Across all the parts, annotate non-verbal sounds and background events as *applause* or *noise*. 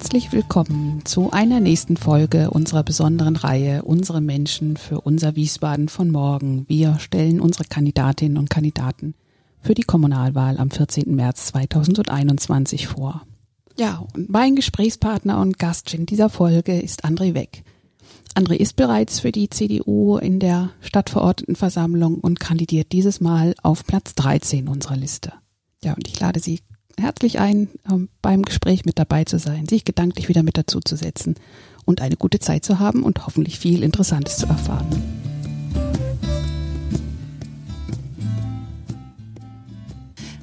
Herzlich willkommen zu einer nächsten Folge unserer besonderen Reihe Unsere Menschen für unser Wiesbaden von morgen. Wir stellen unsere Kandidatinnen und Kandidaten für die Kommunalwahl am 14. März 2021 vor. Ja, und mein Gesprächspartner und Gast in dieser Folge ist André Weck. André ist bereits für die CDU in der Stadtverordnetenversammlung und kandidiert dieses Mal auf Platz 13 unserer Liste. Ja, und ich lade Sie herzlich ein, ähm, beim Gespräch mit dabei zu sein, sich gedanklich wieder mit dazu zu setzen und eine gute Zeit zu haben und hoffentlich viel Interessantes zu erfahren.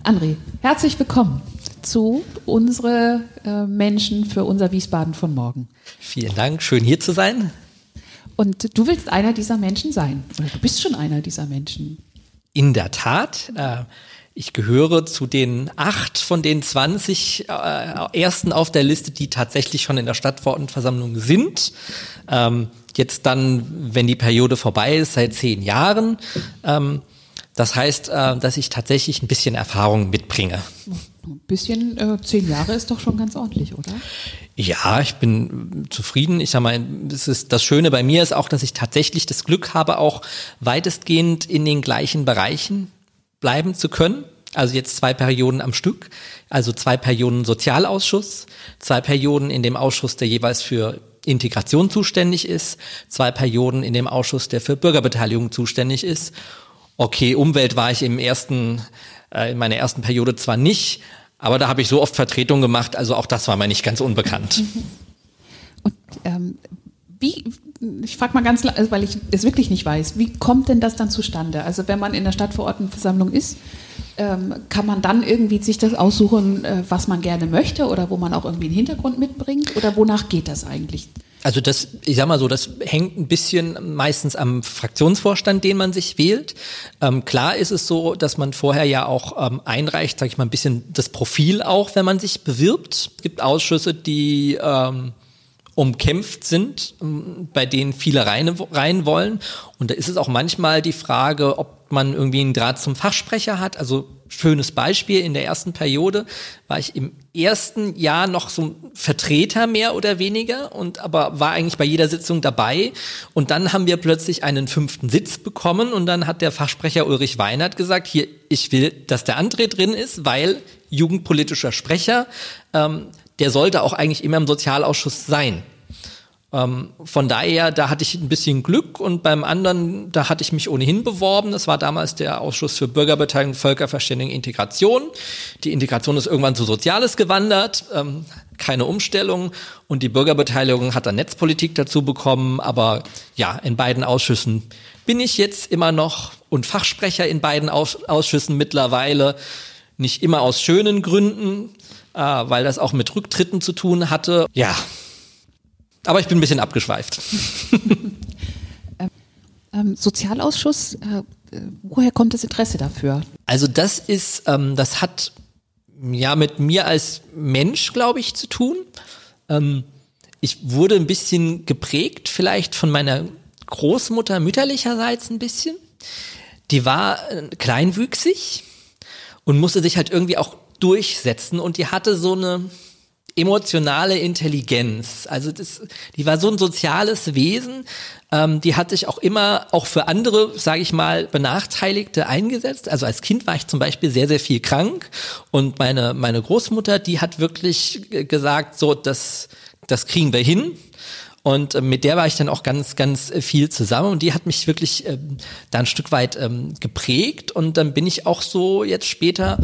André, herzlich willkommen zu unsere äh, Menschen für unser Wiesbaden von morgen. Vielen Dank, schön hier zu sein. Und du willst einer dieser Menschen sein, oder du bist schon einer dieser Menschen. In der Tat. Äh, ich gehöre zu den acht von den 20 äh, ersten auf der Liste, die tatsächlich schon in der Stadtverordnetenversammlung sind. Ähm, jetzt dann, wenn die Periode vorbei ist, seit zehn Jahren. Ähm, das heißt, äh, dass ich tatsächlich ein bisschen Erfahrung mitbringe. Ein bisschen, äh, zehn Jahre ist doch schon ganz ordentlich, oder? Ja, ich bin zufrieden. Ich sag mal, das, ist, das Schöne bei mir ist auch, dass ich tatsächlich das Glück habe, auch weitestgehend in den gleichen Bereichen bleiben zu können. Also jetzt zwei Perioden am Stück, also zwei Perioden Sozialausschuss, zwei Perioden in dem Ausschuss, der jeweils für Integration zuständig ist, zwei Perioden in dem Ausschuss, der für Bürgerbeteiligung zuständig ist Okay, Umwelt war ich im ersten, äh, in meiner ersten Periode zwar nicht, aber da habe ich so oft Vertretung gemacht, also auch das war mir nicht ganz unbekannt. *laughs* Und ähm, wie, ich frage mal ganz, also weil ich es wirklich nicht weiß, wie kommt denn das dann zustande? Also wenn man in der Stadtverordnetenversammlung ist, ähm, kann man dann irgendwie sich das aussuchen, äh, was man gerne möchte oder wo man auch irgendwie einen Hintergrund mitbringt? Oder wonach geht das eigentlich? Also das, ich sag mal so, das hängt ein bisschen meistens am Fraktionsvorstand, den man sich wählt. Ähm, klar ist es so, dass man vorher ja auch ähm, einreicht, sage ich mal, ein bisschen das Profil auch, wenn man sich bewirbt. Es gibt Ausschüsse, die ähm, umkämpft sind, ähm, bei denen viele rein, rein wollen. Und da ist es auch manchmal die Frage, ob man irgendwie einen Draht zum Fachsprecher hat. Also schönes Beispiel, in der ersten Periode war ich im ersten Jahr noch so ein Vertreter mehr oder weniger und aber war eigentlich bei jeder Sitzung dabei. Und dann haben wir plötzlich einen fünften Sitz bekommen und dann hat der Fachsprecher Ulrich Weinert gesagt, hier, ich will, dass der André drin ist, weil jugendpolitischer Sprecher, ähm, der sollte auch eigentlich immer im Sozialausschuss sein. Ähm, von daher, da hatte ich ein bisschen Glück und beim anderen, da hatte ich mich ohnehin beworben. Das war damals der Ausschuss für Bürgerbeteiligung, Völkerverständigung, Integration. Die Integration ist irgendwann zu Soziales gewandert, ähm, keine Umstellung und die Bürgerbeteiligung hat dann Netzpolitik dazu bekommen. Aber ja, in beiden Ausschüssen bin ich jetzt immer noch und Fachsprecher in beiden Ausschüssen mittlerweile. Nicht immer aus schönen Gründen, äh, weil das auch mit Rücktritten zu tun hatte. Ja, aber ich bin ein bisschen abgeschweift. *laughs* ähm, ähm, Sozialausschuss, äh, äh, woher kommt das Interesse dafür? Also das ist, ähm, das hat ja mit mir als Mensch, glaube ich, zu tun. Ähm, ich wurde ein bisschen geprägt, vielleicht von meiner Großmutter mütterlicherseits ein bisschen. Die war äh, kleinwüchsig und musste sich halt irgendwie auch durchsetzen und die hatte so eine emotionale Intelligenz. Also das, die war so ein soziales Wesen. Ähm, die hat sich auch immer auch für andere, sage ich mal, Benachteiligte eingesetzt. Also als Kind war ich zum Beispiel sehr, sehr viel krank und meine meine Großmutter, die hat wirklich gesagt, so das das kriegen wir hin. Und äh, mit der war ich dann auch ganz, ganz viel zusammen und die hat mich wirklich ähm, da ein Stück weit ähm, geprägt. Und dann bin ich auch so jetzt später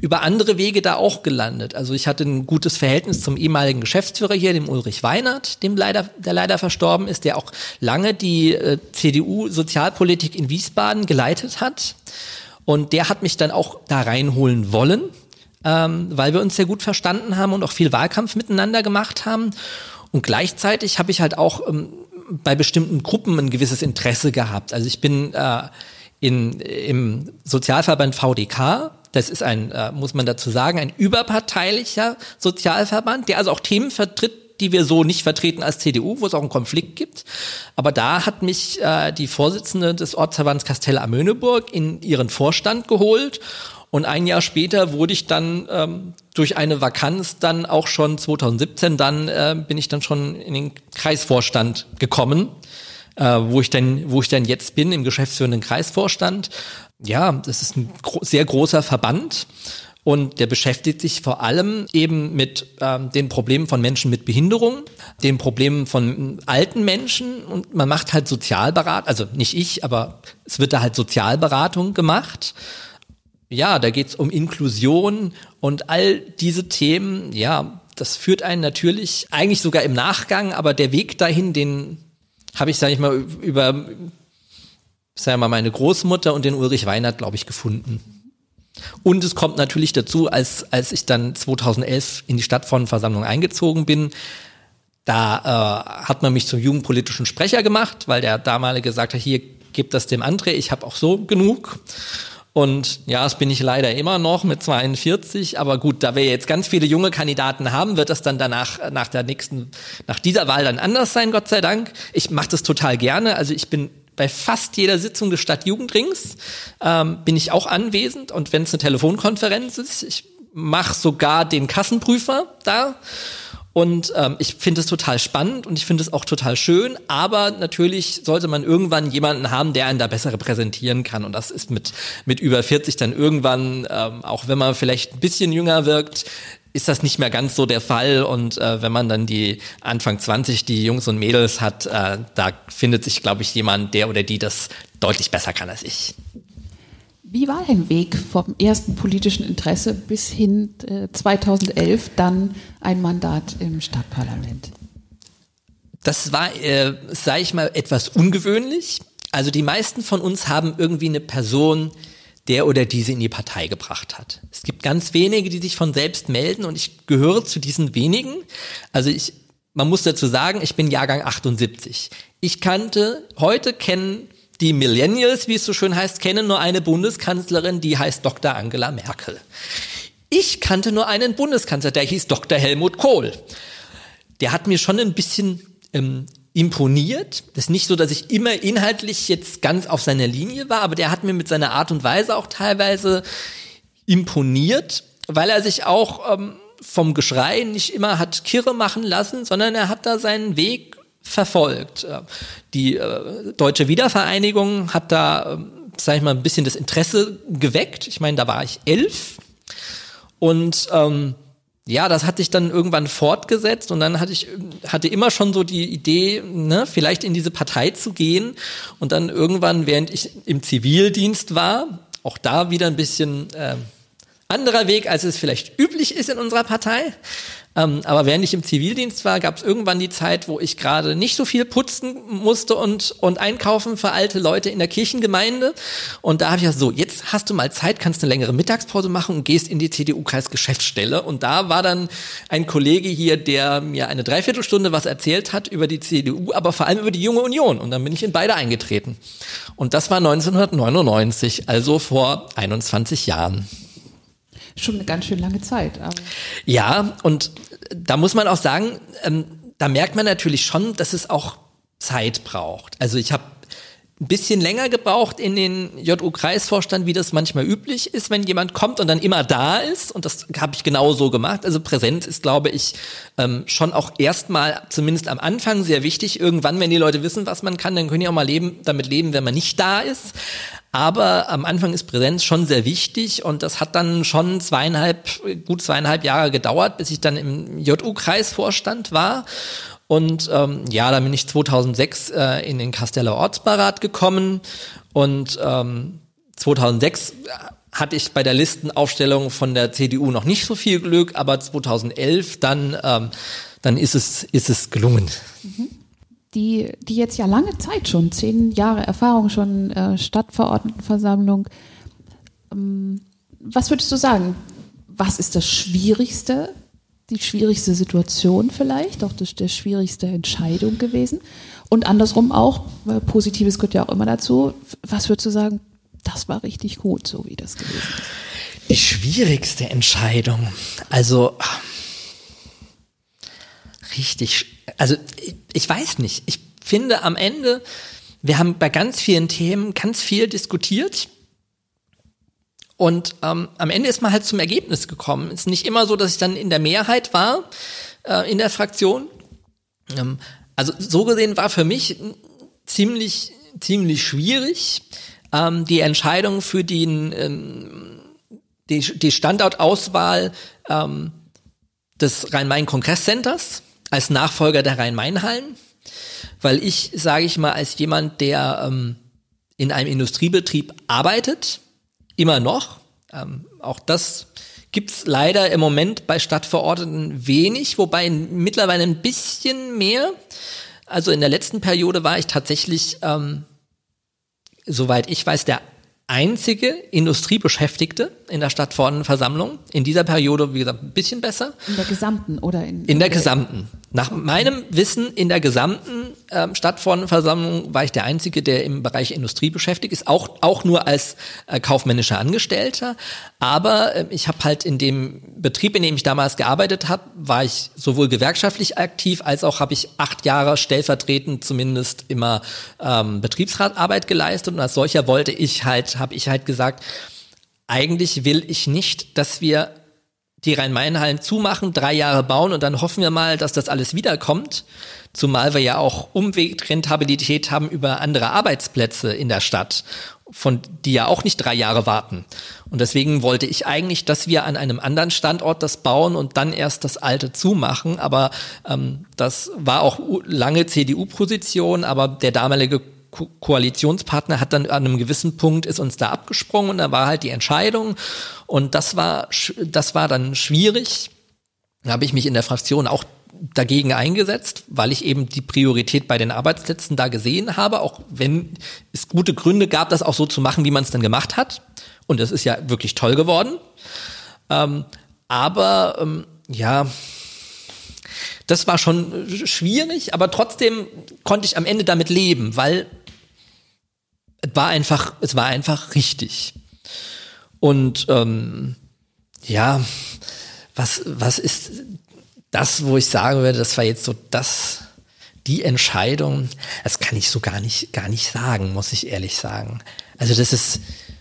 über andere Wege da auch gelandet. Also ich hatte ein gutes Verhältnis zum ehemaligen Geschäftsführer hier, dem Ulrich Weinert, dem leider, der leider verstorben ist, der auch lange die äh, CDU-Sozialpolitik in Wiesbaden geleitet hat. Und der hat mich dann auch da reinholen wollen, ähm, weil wir uns sehr gut verstanden haben und auch viel Wahlkampf miteinander gemacht haben. Und gleichzeitig habe ich halt auch ähm, bei bestimmten Gruppen ein gewisses Interesse gehabt. Also ich bin äh, in, im Sozialverband VDK, das ist ein, äh, muss man dazu sagen, ein überparteilicher Sozialverband, der also auch Themen vertritt, die wir so nicht vertreten als CDU, wo es auch einen Konflikt gibt. Aber da hat mich äh, die Vorsitzende des Ortsverbands Kastelle am Möhneburg in ihren Vorstand geholt und ein Jahr später wurde ich dann ähm, durch eine Vakanz dann auch schon 2017 dann äh, bin ich dann schon in den Kreisvorstand gekommen, äh, wo ich dann wo ich dann jetzt bin im geschäftsführenden Kreisvorstand. Ja, das ist ein gro sehr großer Verband und der beschäftigt sich vor allem eben mit ähm, den Problemen von Menschen mit Behinderung, den Problemen von alten Menschen und man macht halt Sozialberatung, also nicht ich, aber es wird da halt Sozialberatung gemacht. Ja, da geht's um Inklusion und all diese Themen, ja, das führt einen natürlich eigentlich sogar im Nachgang, aber der Weg dahin, den habe ich, sage ich mal, über, sagen wir mal, meine Großmutter und den Ulrich Weinert, glaube ich, gefunden. Und es kommt natürlich dazu, als, als ich dann 2011 in die Stadtfrauenversammlung eingezogen bin, da äh, hat man mich zum jugendpolitischen Sprecher gemacht, weil der damalige gesagt hat, hier, gib das dem André, ich habe auch so genug. Und ja, das bin ich leider immer noch mit 42. Aber gut, da wir jetzt ganz viele junge Kandidaten haben, wird das dann danach, nach der nächsten, nach dieser Wahl dann anders sein, Gott sei Dank. Ich mache das total gerne. Also ich bin bei fast jeder Sitzung des Stadtjugendrings ähm, bin ich auch anwesend. Und wenn es eine Telefonkonferenz ist, ich mache sogar den Kassenprüfer da. Und ähm, ich finde es total spannend und ich finde es auch total schön, aber natürlich sollte man irgendwann jemanden haben, der einen da besser repräsentieren kann. Und das ist mit, mit über 40 dann irgendwann, ähm, auch wenn man vielleicht ein bisschen jünger wirkt, ist das nicht mehr ganz so der Fall. Und äh, wenn man dann die Anfang 20, die Jungs und Mädels hat, äh, da findet sich, glaube ich, jemand, der oder die das deutlich besser kann als ich. Wie war dein Weg vom ersten politischen Interesse bis hin äh, 2011 dann ein Mandat im Stadtparlament? Das war, äh, sage ich mal, etwas ungewöhnlich. Also die meisten von uns haben irgendwie eine Person, der oder die sie in die Partei gebracht hat. Es gibt ganz wenige, die sich von selbst melden und ich gehöre zu diesen wenigen. Also ich, man muss dazu sagen, ich bin Jahrgang 78. Ich kannte, heute kennen die Millennials, wie es so schön heißt, kennen nur eine Bundeskanzlerin, die heißt Dr. Angela Merkel. Ich kannte nur einen Bundeskanzler, der hieß Dr. Helmut Kohl. Der hat mir schon ein bisschen ähm, imponiert. Das ist nicht so, dass ich immer inhaltlich jetzt ganz auf seiner Linie war, aber der hat mir mit seiner Art und Weise auch teilweise imponiert, weil er sich auch ähm, vom Geschrei nicht immer hat kirre machen lassen, sondern er hat da seinen Weg verfolgt. Äh, die äh, deutsche Wiedervereinigung hat da, äh, sag ich mal, ein bisschen das Interesse geweckt. Ich meine, da war ich elf und ähm, ja, das hat sich dann irgendwann fortgesetzt und dann hatte ich hatte immer schon so die Idee, ne, vielleicht in diese Partei zu gehen. Und dann irgendwann, während ich im Zivildienst war, auch da wieder ein bisschen äh, anderer Weg, als es vielleicht üblich ist in unserer Partei. Ähm, aber während ich im Zivildienst war, gab es irgendwann die Zeit, wo ich gerade nicht so viel putzen musste und, und einkaufen für alte Leute in der Kirchengemeinde. Und da habe ich gesagt, so, jetzt hast du mal Zeit, kannst eine längere Mittagspause machen und gehst in die CDU-Kreisgeschäftsstelle. Und da war dann ein Kollege hier, der mir eine Dreiviertelstunde was erzählt hat über die CDU, aber vor allem über die Junge Union. Und dann bin ich in beide eingetreten. Und das war 1999, also vor 21 Jahren schon eine ganz schön lange Zeit. Ja, und da muss man auch sagen, ähm, da merkt man natürlich schon, dass es auch Zeit braucht. Also ich habe ein bisschen länger gebraucht in den JU-Kreisvorstand, wie das manchmal üblich ist, wenn jemand kommt und dann immer da ist. Und das habe ich genau so gemacht. Also Präsenz ist, glaube ich, ähm, schon auch erstmal, zumindest am Anfang, sehr wichtig. Irgendwann, wenn die Leute wissen, was man kann, dann können die auch mal leben, damit leben, wenn man nicht da ist. Aber am Anfang ist Präsenz schon sehr wichtig und das hat dann schon zweieinhalb, gut zweieinhalb Jahre gedauert, bis ich dann im JU-Kreisvorstand war. Und ähm, ja, dann bin ich 2006 äh, in den Kasteller Ortsbeirat gekommen und ähm, 2006 hatte ich bei der Listenaufstellung von der CDU noch nicht so viel Glück, aber 2011 dann, ähm, dann ist es, ist es gelungen. Mhm die, die jetzt ja lange Zeit schon, zehn Jahre Erfahrung schon, äh, Stadtverordnetenversammlung, Ähm, was würdest du sagen? Was ist das Schwierigste, die schwierigste Situation vielleicht, auch das, der schwierigste Entscheidung gewesen? Und andersrum auch, weil Positives gehört ja auch immer dazu. Was würdest du sagen, das war richtig gut, so wie das gewesen ist? Die schwierigste Entscheidung. Also richtig, also ich, weiß nicht. Ich finde am Ende, wir haben bei ganz vielen Themen ganz viel diskutiert. Und ähm, am Ende ist man halt zum Ergebnis gekommen. Es ist nicht immer so, dass ich dann in der Mehrheit war äh, in der Fraktion. Ähm, also so gesehen war für mich ziemlich ziemlich schwierig ähm, die Entscheidung für den ähm, die, die Standortauswahl ähm, des Rhein-Main-Kongresscenters als Nachfolger der Rhein-Main-Hallen, weil ich, sage ich mal, als jemand, der ähm, in einem Industriebetrieb arbeitet, immer noch, ähm, auch das gibt's leider im Moment bei Stadtverordneten wenig, wobei mittlerweile ein bisschen mehr. Also in der letzten Periode war ich tatsächlich, ähm, soweit ich weiß, der einzige Industriebeschäftigte in der Stadtverordnetenversammlung. In dieser Periode, wie gesagt, ein bisschen besser. In der gesamten oder in? In der gesamten. Nach meinem Wissen in der gesamten ähm, Stadtverordnetenversammlung war ich der Einzige, der im Bereich Industrie beschäftigt ist, auch, auch nur als äh, kaufmännischer Angestellter. Aber äh, ich habe halt in dem Betrieb, in dem ich damals gearbeitet habe, war ich sowohl gewerkschaftlich aktiv, als auch habe ich acht Jahre stellvertretend zumindest immer ähm, Betriebsratarbeit geleistet. Und als solcher wollte ich halt, habe ich halt gesagt, eigentlich will ich nicht, dass wir die Rhein-Main-Hallen zumachen, drei Jahre bauen und dann hoffen wir mal, dass das alles wiederkommt. Zumal wir ja auch Umwegrentabilität haben über andere Arbeitsplätze in der Stadt, von die ja auch nicht drei Jahre warten. Und deswegen wollte ich eigentlich, dass wir an einem anderen Standort das bauen und dann erst das alte zumachen. Aber ähm, das war auch lange CDU-Position, aber der damalige Ko Koalitionspartner hat dann an einem gewissen Punkt ist uns da abgesprungen und da war halt die Entscheidung und das war das war dann schwierig. Da habe ich mich in der Fraktion auch dagegen eingesetzt, weil ich eben die Priorität bei den Arbeitsplätzen da gesehen habe, auch wenn es gute Gründe gab, das auch so zu machen, wie man es dann gemacht hat. Und das ist ja wirklich toll geworden. Ähm, aber ähm, ja, das war schon schwierig, aber trotzdem konnte ich am Ende damit leben, weil es war einfach, es war einfach richtig. Und ähm, ja, was, was ist das, wo ich sagen würde, das war jetzt so das, die Entscheidung, das kann ich so gar nicht, gar nicht sagen, muss ich ehrlich sagen. Also das ist,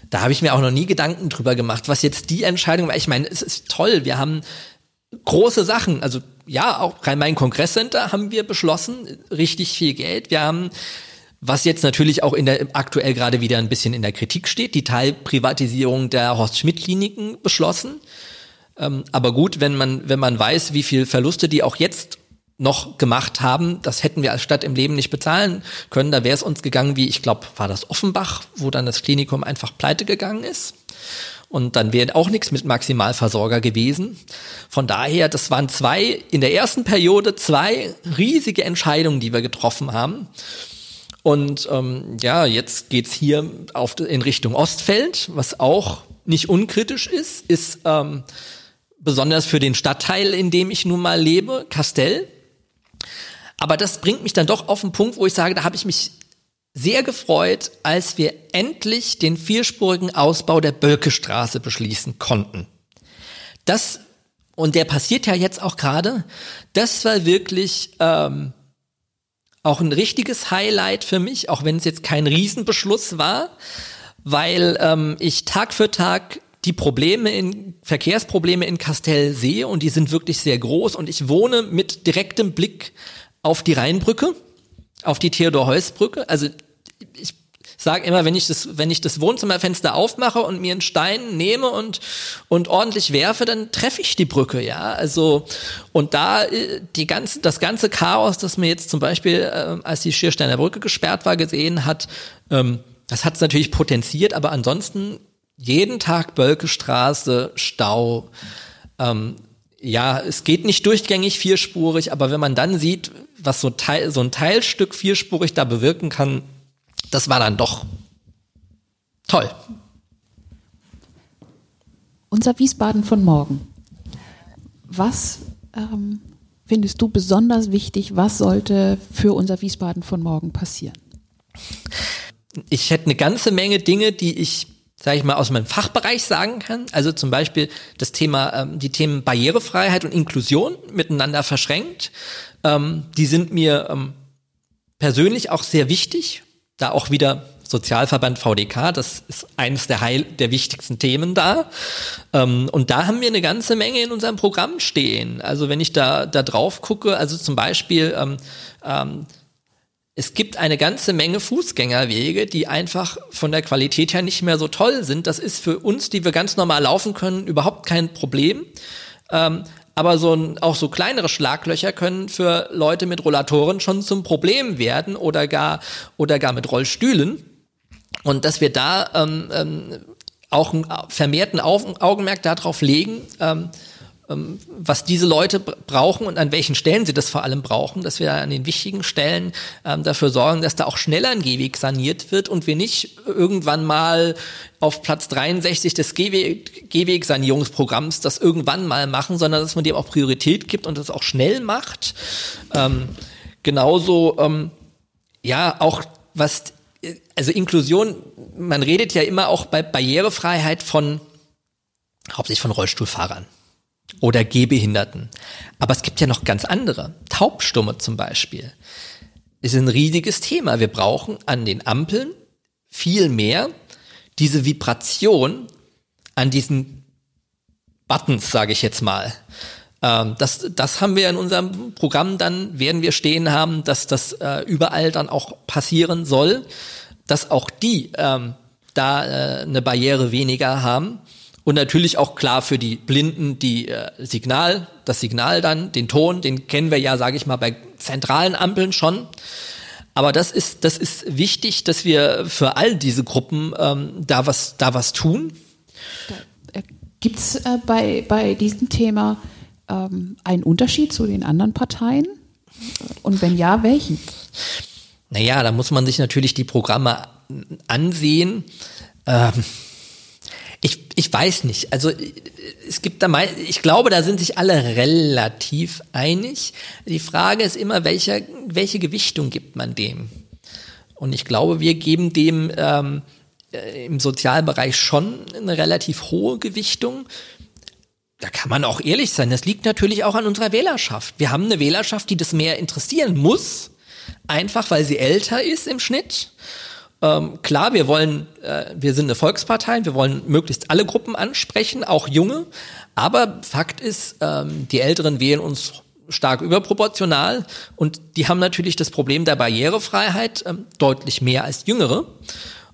da habe ich mir auch noch nie Gedanken drüber gemacht, was jetzt die Entscheidung war. Ich meine, es ist toll, wir haben große Sachen, also ja, auch Rhein-Main-Kongresscenter haben wir beschlossen, richtig viel Geld. Wir haben was jetzt natürlich auch in der aktuell gerade wieder ein bisschen in der Kritik steht, die Teilprivatisierung der Horst Schmidt Kliniken beschlossen. Ähm, aber gut, wenn man wenn man weiß, wie viel Verluste die auch jetzt noch gemacht haben, das hätten wir als Stadt im Leben nicht bezahlen können. Da wäre es uns gegangen, wie ich glaube, war das Offenbach, wo dann das Klinikum einfach pleite gegangen ist. Und dann wäre auch nichts mit Maximalversorger gewesen. Von daher, das waren zwei, in der ersten Periode zwei riesige Entscheidungen, die wir getroffen haben. Und ähm, ja, jetzt geht's hier auf, in Richtung Ostfeld, was auch nicht unkritisch ist, ist ähm, besonders für den Stadtteil, in dem ich nun mal lebe, Castell. Aber das bringt mich dann doch auf den Punkt, wo ich sage, da habe ich mich sehr gefreut, als wir endlich den vierspurigen Ausbau der Bölkestraße beschließen konnten. Das, und der passiert ja jetzt auch gerade, das war wirklich ähm, auch ein richtiges Highlight für mich, auch wenn es jetzt kein Riesenbeschluss war, weil ähm, ich Tag für Tag die Probleme in Verkehrsprobleme in Castell sehe und die sind wirklich sehr groß und ich wohne mit direktem Blick auf die Rheinbrücke, auf die Theodor-Heuss-Brücke. Also ich sage immer, wenn ich das, wenn ich das Wohnzimmerfenster aufmache und mir einen Stein nehme und und ordentlich werfe, dann treffe ich die Brücke, ja. Also und da äh, die ganze, das ganze Chaos, das mir jetzt zum Beispiel, äh, als die Schiersteiner Brücke gesperrt war, gesehen hat, ähm, das hat es natürlich potenziert, aber ansonsten jeden Tag Bölkestraße, Stau. Ähm, ja, es geht nicht durchgängig vierspurig, aber wenn man dann sieht, was so, Teil, so ein Teilstück vierspurig da bewirken kann, das war dann doch toll. Unser Wiesbaden von morgen. Was ähm, findest du besonders wichtig? Was sollte für unser Wiesbaden von morgen passieren? Ich hätte eine ganze Menge Dinge, die ich sage ich mal, aus meinem Fachbereich sagen kann. Also zum Beispiel das Thema, ähm, die Themen Barrierefreiheit und Inklusion miteinander verschränkt. Ähm, die sind mir ähm, persönlich auch sehr wichtig. Da auch wieder Sozialverband VDK, das ist eines der, Heil der wichtigsten Themen da. Ähm, und da haben wir eine ganze Menge in unserem Programm stehen. Also wenn ich da, da drauf gucke, also zum Beispiel, ähm, ähm, es gibt eine ganze Menge Fußgängerwege, die einfach von der Qualität her nicht mehr so toll sind. Das ist für uns, die wir ganz normal laufen können, überhaupt kein Problem. Aber so ein, auch so kleinere Schlaglöcher können für Leute mit Rollatoren schon zum Problem werden oder gar oder gar mit Rollstühlen. Und dass wir da ähm, ähm, auch einen vermehrten Augenmerk darauf legen, ähm, was diese Leute brauchen und an welchen Stellen sie das vor allem brauchen, dass wir an den wichtigen Stellen ähm, dafür sorgen, dass da auch schneller ein Gehweg saniert wird und wir nicht irgendwann mal auf Platz 63 des Gehwegsanierungsprogramms das irgendwann mal machen, sondern dass man dem auch Priorität gibt und das auch schnell macht. Ähm, genauso, ähm, ja, auch was, also Inklusion, man redet ja immer auch bei Barrierefreiheit von hauptsächlich von Rollstuhlfahrern oder Gehbehinderten. Aber es gibt ja noch ganz andere. Taubstumme zum Beispiel ist ein riesiges Thema. Wir brauchen an den Ampeln viel mehr diese Vibration an diesen Buttons, sage ich jetzt mal. Ähm, das, das haben wir in unserem Programm, dann werden wir stehen haben, dass das äh, überall dann auch passieren soll, dass auch die ähm, da äh, eine Barriere weniger haben und natürlich auch klar für die Blinden die äh, Signal, das Signal dann, den Ton, den kennen wir ja, sage ich mal, bei zentralen Ampeln schon. Aber das ist, das ist wichtig, dass wir für all diese Gruppen ähm, da was, da was tun. Äh, Gibt es äh, bei, bei diesem Thema ähm, einen Unterschied zu den anderen Parteien? Und wenn ja, welchen? Naja, da muss man sich natürlich die Programme ansehen. Ähm, ich, weiß nicht. Also es gibt da mal, ich glaube, da sind sich alle relativ einig. Die Frage ist immer, welche, welche Gewichtung gibt man dem? Und ich glaube, wir geben dem ähm, äh, im Sozialbereich schon eine relativ hohe Gewichtung. Da kann man auch ehrlich sein. Das liegt natürlich auch an unserer Wählerschaft. Wir haben eine Wählerschaft, die das mehr interessieren muss, einfach weil sie älter ist im Schnitt ähm, klar, wir wollen, äh, wir sind eine Volkspartei, wir wollen möglichst alle Gruppen ansprechen, auch junge. Aber Fakt ist, ähm, die Älteren wählen uns stark überproportional und die haben natürlich das Problem der Barrierefreiheit ähm, deutlich mehr als Jüngere.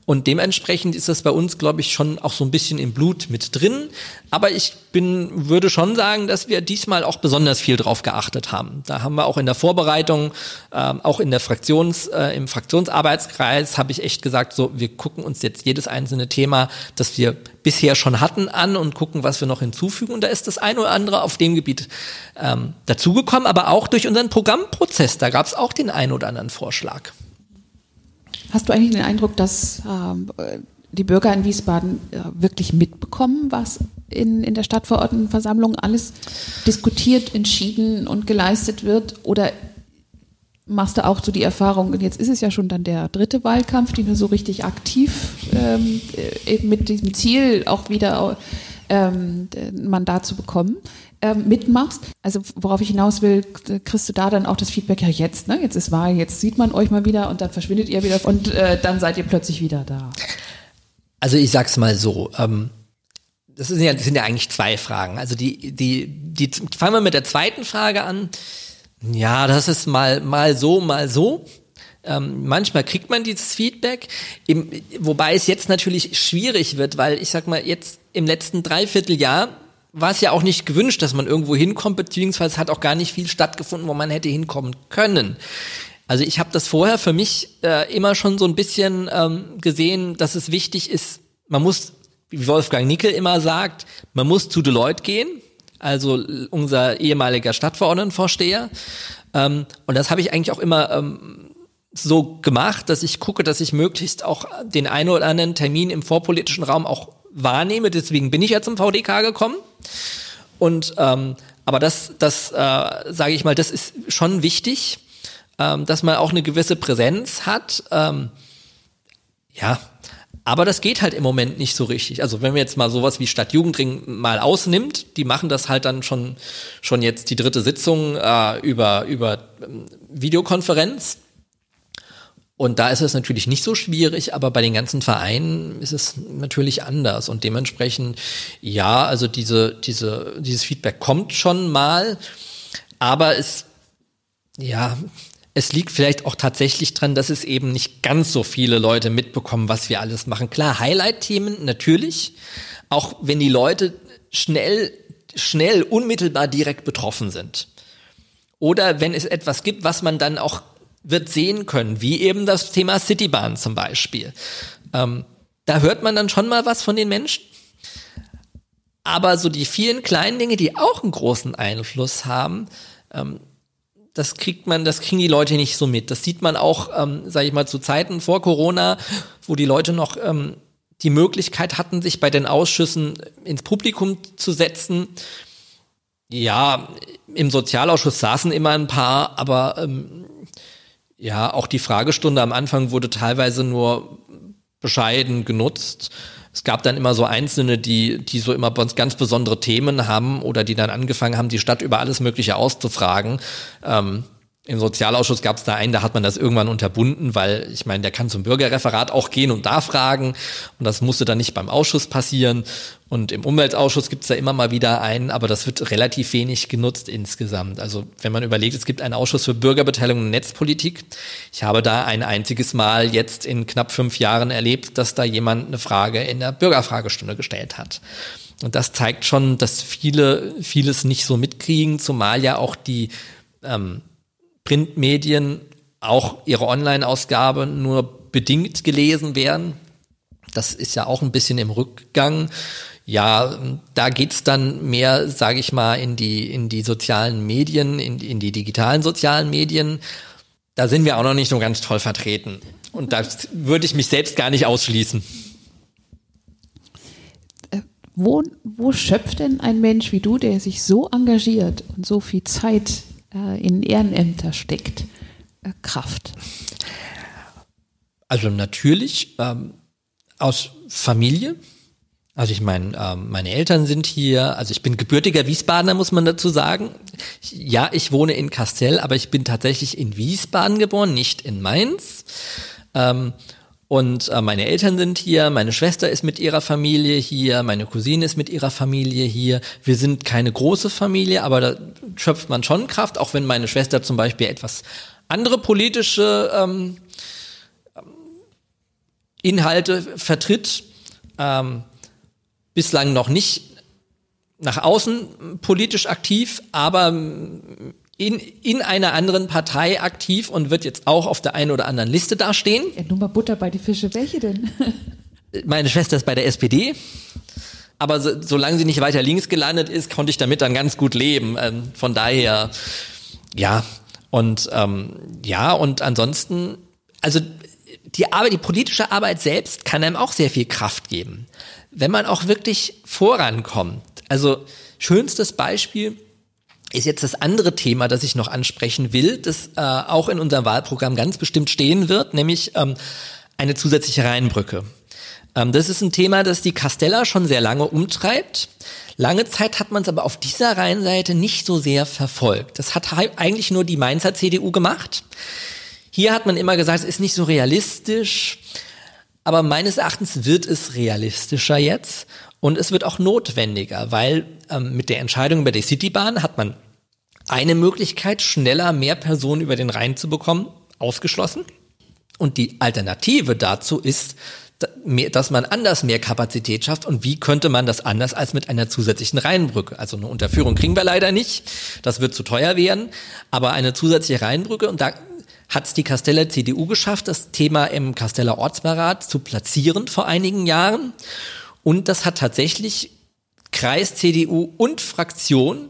Und dementsprechend ist das bei uns, glaube ich, schon auch so ein bisschen im Blut mit drin. Aber ich bin, würde schon sagen, dass wir diesmal auch besonders viel drauf geachtet haben. Da haben wir auch in der Vorbereitung, ähm, auch in der Fraktions, äh, im Fraktionsarbeitskreis habe ich echt gesagt, so, wir gucken uns jetzt jedes einzelne Thema, das wir bisher schon hatten, an und gucken, was wir noch hinzufügen. Und da ist das ein oder andere auf dem Gebiet ähm, dazugekommen, aber auch durch unseren Programmprozess. Da gab es auch den ein oder anderen Vorschlag. Hast du eigentlich den Eindruck, dass äh, die Bürger in Wiesbaden äh, wirklich mitbekommen, was in, in der Stadtverordnetenversammlung alles diskutiert, entschieden und geleistet wird? Oder machst du auch so die Erfahrung, und jetzt ist es ja schon dann der dritte Wahlkampf, den du so richtig aktiv ähm, äh, mit diesem Ziel auch wieder ähm, Mandat zu bekommen ähm, mitmachst. Also worauf ich hinaus will, kriegst du da dann auch das Feedback, ja jetzt, ne? Jetzt ist Wahl, jetzt sieht man euch mal wieder und dann verschwindet ihr wieder und äh, dann seid ihr plötzlich wieder da. Also ich sag's mal so, ähm, das sind ja, das sind ja eigentlich zwei Fragen. Also die, die, die, fangen wir mit der zweiten Frage an. Ja, das ist mal, mal so, mal so. Ähm, manchmal kriegt man dieses Feedback, im, wobei es jetzt natürlich schwierig wird, weil ich sag mal, jetzt im letzten Dreivierteljahr war es ja auch nicht gewünscht, dass man irgendwo hinkommt, beziehungsweise hat auch gar nicht viel stattgefunden, wo man hätte hinkommen können. Also ich habe das vorher für mich äh, immer schon so ein bisschen ähm, gesehen, dass es wichtig ist, man muss, wie Wolfgang Nickel immer sagt, man muss zu Deloitte gehen, also unser ehemaliger Stadtverordnetenvorsteher. Ähm, und das habe ich eigentlich auch immer ähm, so gemacht, dass ich gucke, dass ich möglichst auch den einen oder anderen Termin im vorpolitischen Raum auch wahrnehme. Deswegen bin ich ja zum VDK gekommen. Und ähm, aber das, das äh, sage ich mal, das ist schon wichtig, ähm, dass man auch eine gewisse Präsenz hat. Ähm, ja, aber das geht halt im Moment nicht so richtig. Also wenn man jetzt mal sowas wie Stadtjugendring mal ausnimmt, die machen das halt dann schon, schon jetzt die dritte Sitzung äh, über, über ähm, Videokonferenz. Und da ist es natürlich nicht so schwierig, aber bei den ganzen Vereinen ist es natürlich anders. Und dementsprechend, ja, also diese, diese, dieses Feedback kommt schon mal, aber es, ja, es liegt vielleicht auch tatsächlich dran, dass es eben nicht ganz so viele Leute mitbekommen, was wir alles machen. Klar, Highlight-Themen natürlich, auch wenn die Leute schnell, schnell, unmittelbar direkt betroffen sind. Oder wenn es etwas gibt, was man dann auch wird sehen können, wie eben das Thema Citybahn zum Beispiel. Ähm, da hört man dann schon mal was von den Menschen. Aber so die vielen kleinen Dinge, die auch einen großen Einfluss haben, ähm, das kriegt man, das kriegen die Leute nicht so mit. Das sieht man auch, ähm, sage ich mal, zu Zeiten vor Corona, wo die Leute noch ähm, die Möglichkeit hatten, sich bei den Ausschüssen ins Publikum zu setzen. Ja, im Sozialausschuss saßen immer ein paar, aber ähm, ja, auch die Fragestunde am Anfang wurde teilweise nur bescheiden genutzt es gab dann immer so Einzelne, die, die so immer ganz besondere Themen haben oder die dann angefangen haben, die Stadt über alles Mögliche auszufragen. Ähm, im Sozialausschuss gab es da einen, da hat man das irgendwann unterbunden, weil ich meine, der kann zum Bürgerreferat auch gehen und da fragen und das musste dann nicht beim Ausschuss passieren. Und im Umweltausschuss gibt es da immer mal wieder einen, aber das wird relativ wenig genutzt insgesamt. Also wenn man überlegt, es gibt einen Ausschuss für Bürgerbeteiligung und Netzpolitik. Ich habe da ein einziges Mal jetzt in knapp fünf Jahren erlebt, dass da jemand eine Frage in der Bürgerfragestunde gestellt hat. Und das zeigt schon, dass viele vieles nicht so mitkriegen, zumal ja auch die ähm, Printmedien auch ihre Online-Ausgabe nur bedingt gelesen werden. Das ist ja auch ein bisschen im Rückgang. Ja, da geht's dann mehr, sage ich mal, in die, in die sozialen Medien, in, in die digitalen sozialen Medien. Da sind wir auch noch nicht so ganz toll vertreten. Und da würde ich mich selbst gar nicht ausschließen. Äh, wo, wo schöpft denn ein Mensch wie du, der sich so engagiert und so viel Zeit in Ehrenämter steckt, äh, Kraft? Also natürlich ähm, aus Familie. Also ich meine, ähm, meine Eltern sind hier, also ich bin gebürtiger Wiesbadener, muss man dazu sagen. Ja, ich wohne in Kastell, aber ich bin tatsächlich in Wiesbaden geboren, nicht in Mainz. Ähm, und äh, meine Eltern sind hier, meine Schwester ist mit ihrer Familie hier, meine Cousine ist mit ihrer Familie hier. Wir sind keine große Familie, aber da schöpft man schon Kraft, auch wenn meine Schwester zum Beispiel etwas andere politische ähm, Inhalte vertritt. Ähm, bislang noch nicht nach außen politisch aktiv, aber in, in einer anderen Partei aktiv und wird jetzt auch auf der einen oder anderen Liste dastehen. Ja, nur mal Butter bei die Fische. Welche denn? *laughs* Meine Schwester ist bei der SPD. Aber so, solange sie nicht weiter links gelandet ist, konnte ich damit dann ganz gut leben. Ähm, von daher, ja. Und ähm, ja, und ansonsten, also die Arbeit, die politische Arbeit selbst kann einem auch sehr viel Kraft geben. Wenn man auch wirklich vorankommt. Also schönstes Beispiel, ist jetzt das andere Thema, das ich noch ansprechen will, das äh, auch in unserem Wahlprogramm ganz bestimmt stehen wird, nämlich ähm, eine zusätzliche Rheinbrücke. Ähm, das ist ein Thema, das die Castella schon sehr lange umtreibt. Lange Zeit hat man es aber auf dieser Rheinseite nicht so sehr verfolgt. Das hat eigentlich nur die Mainzer CDU gemacht. Hier hat man immer gesagt, es ist nicht so realistisch. Aber meines Erachtens wird es realistischer jetzt. Und es wird auch notwendiger, weil ähm, mit der Entscheidung über die Citybahn hat man eine Möglichkeit, schneller mehr Personen über den Rhein zu bekommen, ausgeschlossen. Und die Alternative dazu ist, dass man anders mehr Kapazität schafft. Und wie könnte man das anders als mit einer zusätzlichen Rheinbrücke? Also eine Unterführung kriegen wir leider nicht. Das wird zu teuer werden. Aber eine zusätzliche Rheinbrücke, und da hat es die Casteller CDU geschafft, das Thema im Casteller Ortsberat zu platzieren vor einigen Jahren. Und das hat tatsächlich Kreis, CDU und Fraktion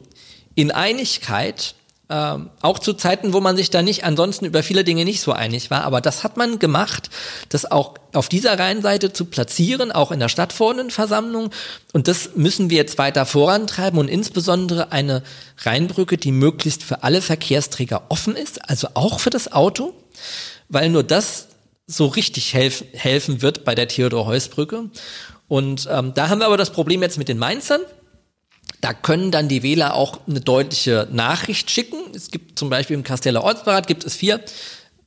in Einigkeit, äh, auch zu Zeiten, wo man sich da nicht ansonsten über viele Dinge nicht so einig war, aber das hat man gemacht, dass auch auf dieser Rheinseite zu platzieren, auch in der Stadtverordnetenversammlung. Und das müssen wir jetzt weiter vorantreiben und insbesondere eine Rheinbrücke, die möglichst für alle Verkehrsträger offen ist, also auch für das Auto, weil nur das so richtig helf helfen wird bei der Theodor-Heuss-Brücke. Und ähm, da haben wir aber das Problem jetzt mit den Mainzern. Da können dann die Wähler auch eine deutliche Nachricht schicken. Es gibt zum Beispiel im Kasteller Ortsberat gibt es vier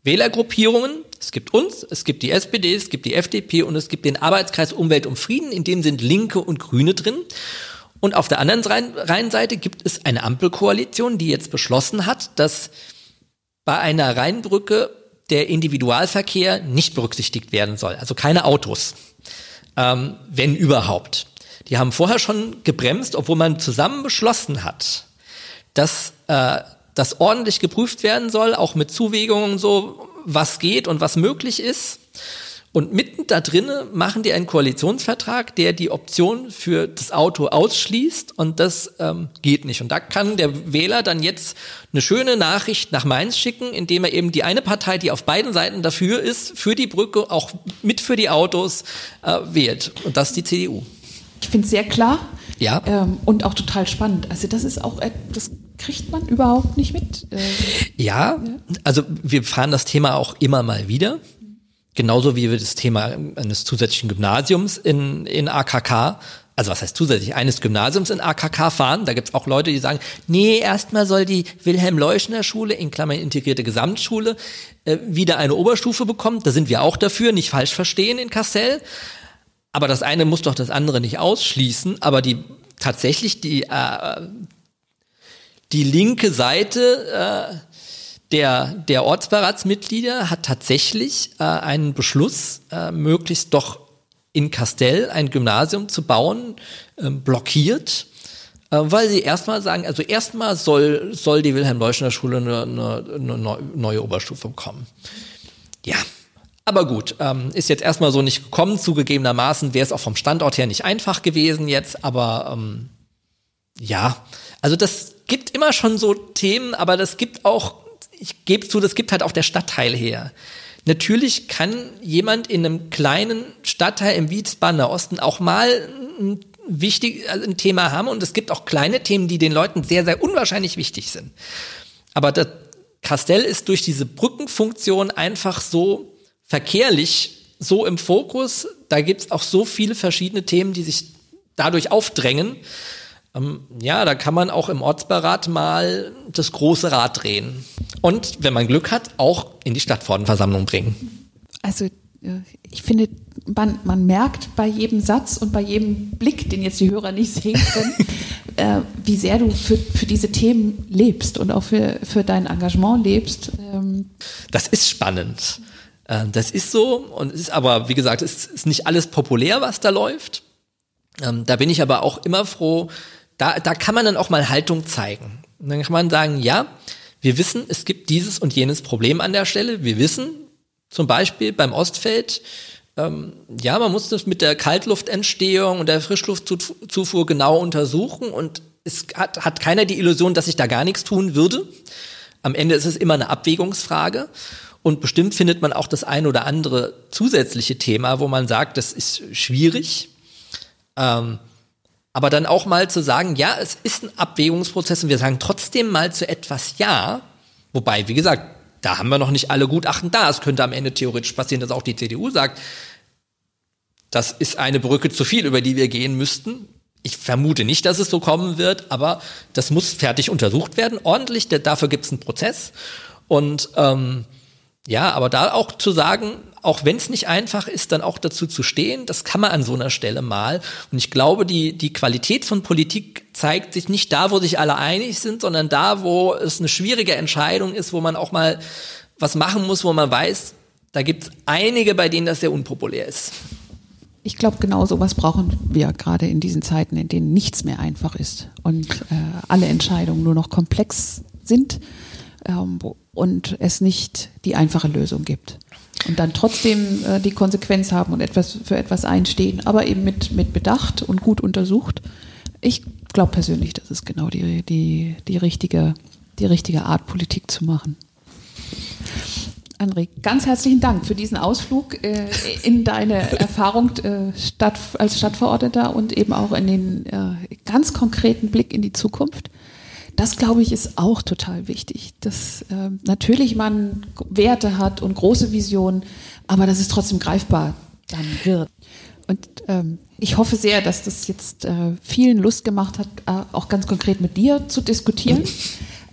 Wählergruppierungen. Es gibt uns, es gibt die SPD, es gibt die FDP und es gibt den Arbeitskreis Umwelt und Frieden, in dem sind Linke und Grüne drin. Und auf der anderen Rheinseite gibt es eine Ampelkoalition, die jetzt beschlossen hat, dass bei einer Rheinbrücke der Individualverkehr nicht berücksichtigt werden soll. Also keine Autos, ähm, wenn überhaupt. Die haben vorher schon gebremst, obwohl man zusammen beschlossen hat, dass äh, das ordentlich geprüft werden soll, auch mit Zuwägungen so, was geht und was möglich ist. Und mitten da drinnen machen die einen Koalitionsvertrag, der die Option für das Auto ausschließt und das ähm, geht nicht. Und da kann der Wähler dann jetzt eine schöne Nachricht nach Mainz schicken, indem er eben die eine Partei, die auf beiden Seiten dafür ist, für die Brücke, auch mit für die Autos äh, wählt. Und das ist die CDU. Ich finde es sehr klar. Ja. Ähm, und auch total spannend. Also das ist auch, das kriegt man überhaupt nicht mit. Äh, ja, ja, also wir fahren das Thema auch immer mal wieder. Genauso wie wir das Thema eines zusätzlichen Gymnasiums in, in AKK, also was heißt zusätzlich, eines Gymnasiums in AKK fahren. Da gibt's auch Leute, die sagen, nee, erstmal soll die Wilhelm-Leuschner-Schule, in Klammern integrierte Gesamtschule, äh, wieder eine Oberstufe bekommen. Da sind wir auch dafür, nicht falsch verstehen in Kassel. Aber das eine muss doch das andere nicht ausschließen. Aber die tatsächlich die äh, die linke Seite äh, der, der Ortsbeiratsmitglieder hat tatsächlich äh, einen Beschluss, äh, möglichst doch in Kastell ein Gymnasium zu bauen, äh, blockiert, weil sie erstmal sagen, also erstmal soll, soll die Wilhelm-Leuschner-Schule eine, eine, eine, neue Oberstufe bekommen. Ja, aber gut, ähm, ist jetzt erstmal so nicht gekommen. Zugegebenermaßen wäre es auch vom Standort her nicht einfach gewesen jetzt, aber ähm, ja, also das gibt immer schon so Themen, aber das gibt auch, ich gebe zu, das gibt halt auch der Stadtteil her. Natürlich kann jemand in einem kleinen Stadtteil im Wiesbadener Osten auch mal ein wichtig also ein Thema haben und es gibt auch kleine Themen, die den Leuten sehr, sehr unwahrscheinlich wichtig sind. Aber das Castell ist durch diese Brückenfunktion einfach so verkehrlich so im Fokus. Da gibt es auch so viele verschiedene Themen, die sich dadurch aufdrängen. Ähm, ja, da kann man auch im Ortsberat mal das große Rad drehen. Und wenn man Glück hat, auch in die Stadtverordnetenversammlung bringen. Also äh, ich finde, man, man merkt bei jedem Satz und bei jedem Blick, den jetzt die Hörer nicht sehen können, *laughs* äh, wie sehr du für, für diese Themen lebst und auch für, für dein Engagement lebst. Ähm. Das ist spannend. Äh, das ist so und es ist aber, wie gesagt, es ist nicht alles populär, was da läuft. Ähm, da bin ich aber auch immer froh, da, da kann man dann auch mal Haltung zeigen. Und dann kann man sagen, ja, wir wissen, es gibt dieses und jenes Problem an der Stelle. Wir wissen zum Beispiel beim Ostfeld, ähm, ja, man muss das mit der Kaltluftentstehung und der Frischluftzufuhr genau untersuchen und es hat, hat keiner die Illusion, dass sich da gar nichts tun würde. Am Ende ist es immer eine Abwägungsfrage. Und bestimmt findet man auch das ein oder andere zusätzliche Thema, wo man sagt, das ist schwierig. Ähm, aber dann auch mal zu sagen, ja, es ist ein Abwägungsprozess und wir sagen trotzdem mal zu etwas Ja. Wobei, wie gesagt, da haben wir noch nicht alle Gutachten da. Es könnte am Ende theoretisch passieren, dass auch die CDU sagt, das ist eine Brücke zu viel, über die wir gehen müssten. Ich vermute nicht, dass es so kommen wird, aber das muss fertig untersucht werden, ordentlich. Dafür gibt es einen Prozess. Und ähm, ja, aber da auch zu sagen, auch wenn es nicht einfach ist, dann auch dazu zu stehen, das kann man an so einer Stelle mal. Und ich glaube, die, die Qualität von Politik zeigt sich nicht da, wo sich alle einig sind, sondern da, wo es eine schwierige Entscheidung ist, wo man auch mal was machen muss, wo man weiß, da gibt es einige, bei denen das sehr unpopulär ist. Ich glaube, genau sowas brauchen wir gerade in diesen Zeiten, in denen nichts mehr einfach ist und äh, alle Entscheidungen nur noch komplex sind ähm, und es nicht die einfache Lösung gibt und dann trotzdem äh, die Konsequenz haben und etwas für etwas einstehen, aber eben mit, mit Bedacht und gut untersucht. Ich glaube persönlich, das ist genau die, die, die, richtige, die richtige Art, Politik zu machen. André, ganz herzlichen Dank für diesen Ausflug äh, in deine *laughs* Erfahrung äh, Stadt, als Stadtverordneter und eben auch in den äh, ganz konkreten Blick in die Zukunft. Das, glaube ich, ist auch total wichtig, dass äh, natürlich man Werte hat und große Visionen, aber dass es trotzdem greifbar dann wird. Und ähm, ich hoffe sehr, dass das jetzt äh, vielen Lust gemacht hat, äh, auch ganz konkret mit dir zu diskutieren. *laughs*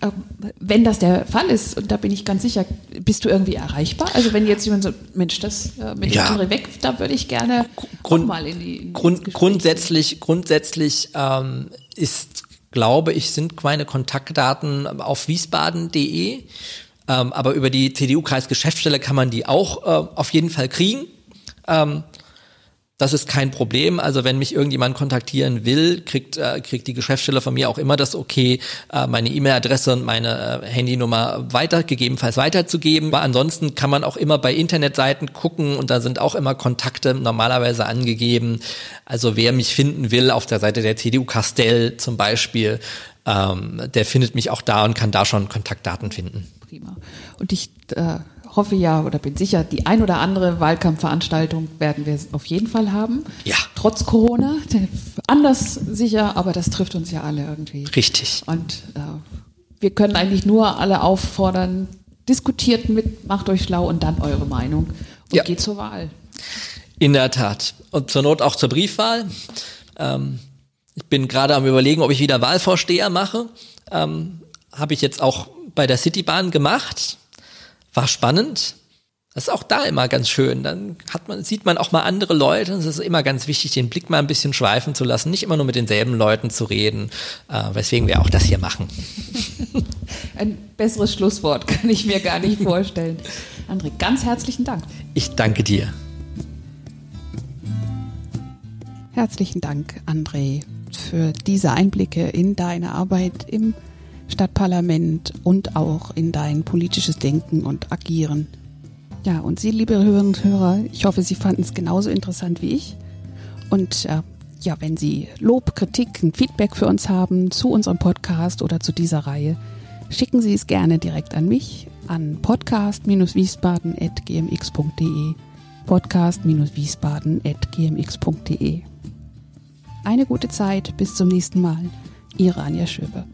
Ähm, wenn das der Fall ist, und da bin ich ganz sicher, bist du irgendwie erreichbar? Also wenn jetzt jemand so, Mensch, das äh, mit ja. dem weg, da würde ich gerne Grund, mal in die in Grund, grundsätzlich, grundsätzlich ähm, ist, glaube ich, sind meine Kontaktdaten auf wiesbaden.de. Ähm, aber über die CDU-Kreisgeschäftsstelle kann man die auch äh, auf jeden Fall kriegen. Ähm, das ist kein Problem. Also wenn mich irgendjemand kontaktieren will, kriegt, äh, kriegt die Geschäftsstelle von mir auch immer das Okay, äh, meine E-Mail-Adresse und meine äh, Handynummer weiter, gegebenenfalls weiterzugeben. Aber ansonsten kann man auch immer bei Internetseiten gucken und da sind auch immer Kontakte normalerweise angegeben. Also wer mich finden will, auf der Seite der CDU Castell zum Beispiel, ähm, der findet mich auch da und kann da schon Kontaktdaten finden. Prima. Und ich äh hoffe ja oder bin sicher, die ein oder andere Wahlkampfveranstaltung werden wir auf jeden Fall haben. Ja. Trotz Corona. Anders sicher, aber das trifft uns ja alle irgendwie. Richtig. Und äh, wir können eigentlich nur alle auffordern, diskutiert mit, macht euch schlau und dann eure Meinung und ja. geht zur Wahl. In der Tat. Und zur Not auch zur Briefwahl. Ähm, ich bin gerade am überlegen, ob ich wieder Wahlvorsteher mache. Ähm, Habe ich jetzt auch bei der Citybahn gemacht war spannend. Das ist auch da immer ganz schön. Dann hat man, sieht man auch mal andere Leute. Es ist immer ganz wichtig, den Blick mal ein bisschen schweifen zu lassen, nicht immer nur mit denselben Leuten zu reden, äh, weswegen wir auch das hier machen. *laughs* Ein besseres Schlusswort kann ich mir gar nicht vorstellen. André, ganz herzlichen Dank. Ich danke dir. Herzlichen Dank, André, für diese Einblicke in deine Arbeit im Stadtparlament und auch in dein politisches Denken und Agieren. Ja, und Sie, liebe Hörerinnen und Hörer, ich hoffe, Sie fanden es genauso interessant wie ich. Und äh, ja, wenn Sie Lob, Kritik, ein Feedback für uns haben zu unserem Podcast oder zu dieser Reihe, schicken Sie es gerne direkt an mich an podcast-wiesbaden.gmx.de podcast-wiesbaden.gmx.de Eine gute Zeit, bis zum nächsten Mal. Ihre Anja Schöber.